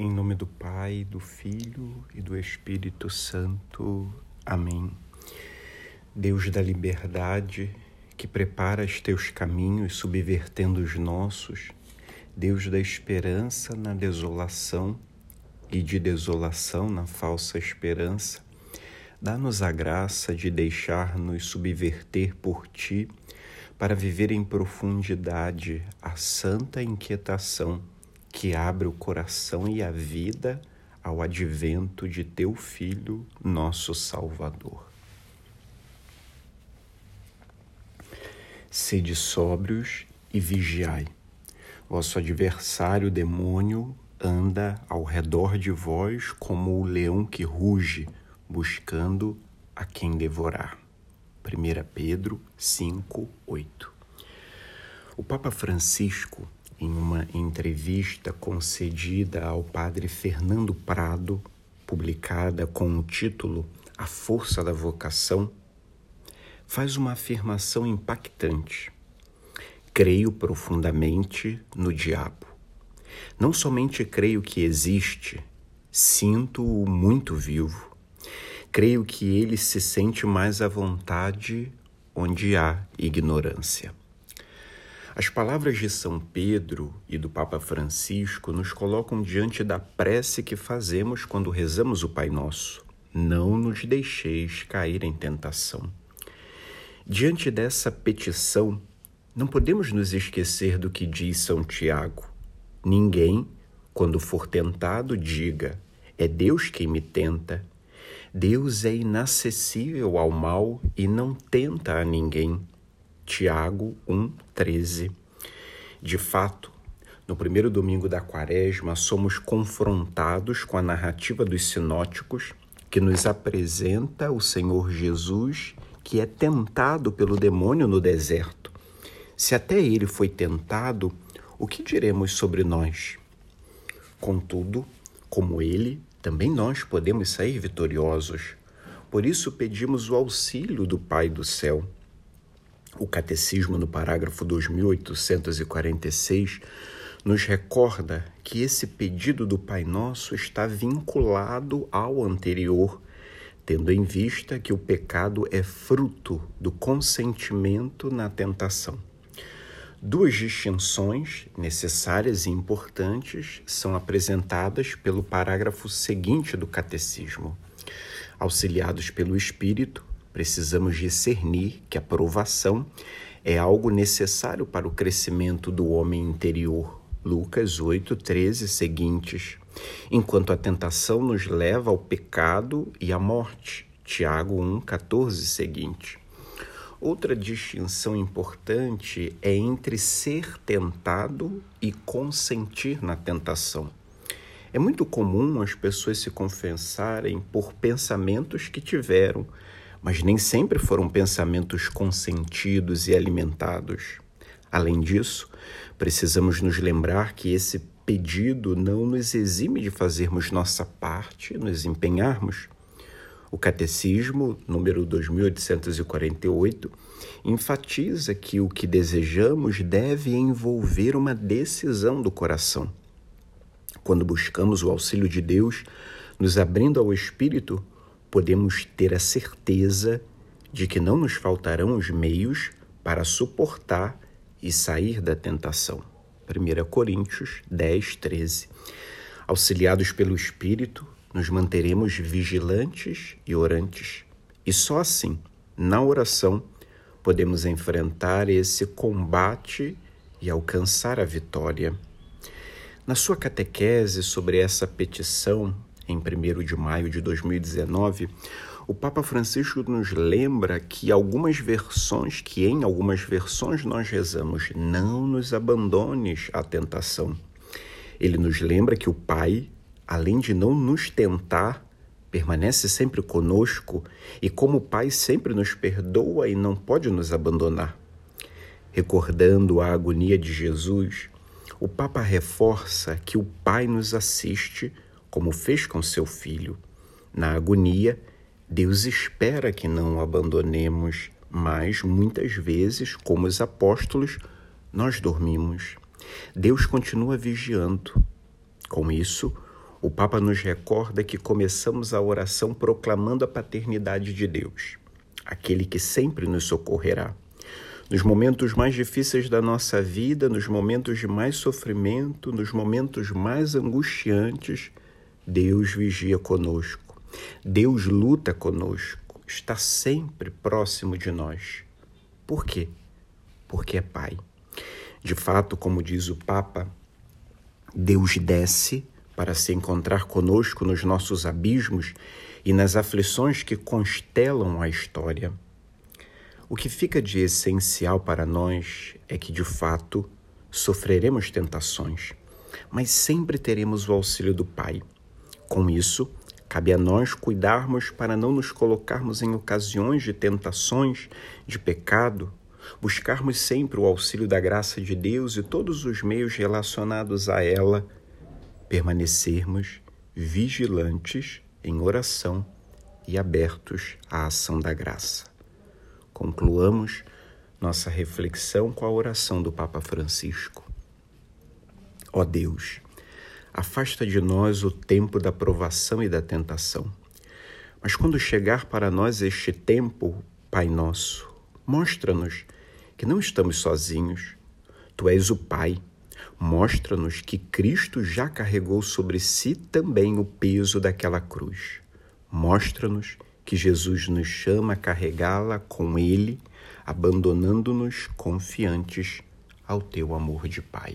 Em nome do Pai, do Filho e do Espírito Santo. Amém. Deus da liberdade, que preparas teus caminhos subvertendo os nossos, Deus da esperança na desolação e de desolação na falsa esperança, dá-nos a graça de deixar-nos subverter por ti para viver em profundidade a santa inquietação que abre o coração e a vida ao advento de teu Filho, nosso Salvador. Sede sóbrios e vigiai. Vosso adversário, demônio, anda ao redor de vós como o leão que ruge, buscando a quem devorar. 1 Pedro 5, 8. O Papa Francisco, em uma entrevista concedida ao padre Fernando Prado, publicada com o título A Força da Vocação, faz uma afirmação impactante. Creio profundamente no diabo. Não somente creio que existe, sinto-o muito vivo creio que ele se sente mais à vontade onde há ignorância. As palavras de São Pedro e do Papa Francisco nos colocam diante da prece que fazemos quando rezamos o Pai Nosso. Não nos deixeis cair em tentação. Diante dessa petição, não podemos nos esquecer do que diz São Tiago. Ninguém, quando for tentado, diga: é Deus quem me tenta Deus é inacessível ao mal e não tenta a ninguém. Tiago 1,13. De fato, no primeiro domingo da quaresma, somos confrontados com a narrativa dos sinóticos que nos apresenta o Senhor Jesus que é tentado pelo demônio no deserto. Se até ele foi tentado, o que diremos sobre nós? Contudo, como ele, também nós podemos sair vitoriosos. Por isso pedimos o auxílio do Pai do céu. O Catecismo, no parágrafo 2846, nos recorda que esse pedido do Pai Nosso está vinculado ao anterior, tendo em vista que o pecado é fruto do consentimento na tentação. Duas distinções necessárias e importantes são apresentadas pelo parágrafo seguinte do Catecismo. Auxiliados pelo Espírito, precisamos discernir que a provação é algo necessário para o crescimento do homem interior. Lucas 8, 13 seguintes. Enquanto a tentação nos leva ao pecado e à morte. Tiago 1, 14 seguinte. Outra distinção importante é entre ser tentado e consentir na tentação. É muito comum as pessoas se confessarem por pensamentos que tiveram, mas nem sempre foram pensamentos consentidos e alimentados. Além disso, precisamos nos lembrar que esse pedido não nos exime de fazermos nossa parte, nos empenharmos o Catecismo, número 2848, enfatiza que o que desejamos deve envolver uma decisão do coração. Quando buscamos o auxílio de Deus, nos abrindo ao Espírito, podemos ter a certeza de que não nos faltarão os meios para suportar e sair da tentação. 1 Coríntios 10, 13. Auxiliados pelo Espírito, nos manteremos vigilantes e orantes. E só assim, na oração, podemos enfrentar esse combate e alcançar a vitória. Na sua catequese sobre essa petição, em 1 de maio de 2019, o Papa Francisco nos lembra que algumas versões, que em algumas versões nós rezamos, não nos abandones à tentação. Ele nos lembra que o Pai além de não nos tentar, permanece sempre conosco e, como Pai, sempre nos perdoa e não pode nos abandonar. Recordando a agonia de Jesus, o Papa reforça que o Pai nos assiste, como fez com seu filho. Na agonia, Deus espera que não o abandonemos, mas muitas vezes, como os apóstolos, nós dormimos. Deus continua vigiando. Com isso, o Papa nos recorda que começamos a oração proclamando a paternidade de Deus, aquele que sempre nos socorrerá. Nos momentos mais difíceis da nossa vida, nos momentos de mais sofrimento, nos momentos mais angustiantes, Deus vigia conosco. Deus luta conosco, está sempre próximo de nós. Por quê? Porque é Pai. De fato, como diz o Papa, Deus desce para se encontrar conosco nos nossos abismos e nas aflições que constelam a história. O que fica de essencial para nós é que, de fato, sofreremos tentações, mas sempre teremos o auxílio do Pai. Com isso, cabe a nós cuidarmos para não nos colocarmos em ocasiões de tentações, de pecado, buscarmos sempre o auxílio da graça de Deus e todos os meios relacionados a ela permanecermos vigilantes em oração e abertos à ação da graça. Concluamos nossa reflexão com a oração do Papa Francisco. Ó Deus, afasta de nós o tempo da provação e da tentação. Mas quando chegar para nós este tempo, Pai nosso, mostra-nos que não estamos sozinhos. Tu és o Pai mostra-nos que Cristo já carregou sobre si também o peso daquela cruz. Mostra-nos que Jesus nos chama a carregá-la com Ele, abandonando-nos confiantes ao teu amor de Pai.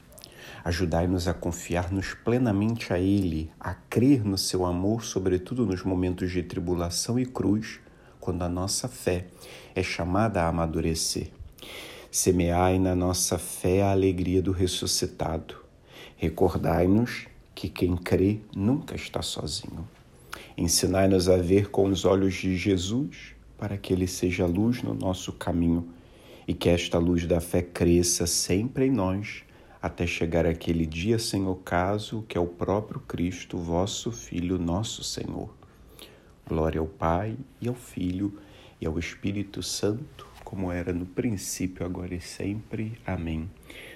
Ajudai-nos a confiar-nos plenamente a Ele, a crer no seu amor, sobretudo nos momentos de tribulação e cruz, quando a nossa fé é chamada a amadurecer. Semeai na nossa fé a alegria do ressuscitado. Recordai-nos que quem crê nunca está sozinho. Ensinai-nos a ver com os olhos de Jesus, para que ele seja luz no nosso caminho e que esta luz da fé cresça sempre em nós, até chegar aquele dia sem ocaso, que é o próprio Cristo, vosso Filho, nosso Senhor. Glória ao Pai e ao Filho e ao Espírito Santo como era no princípio, agora e sempre. Amém.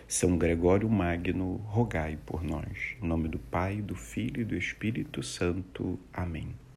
São Gregório Magno, rogai por nós. Em nome do Pai, do Filho e do Espírito Santo. Amém.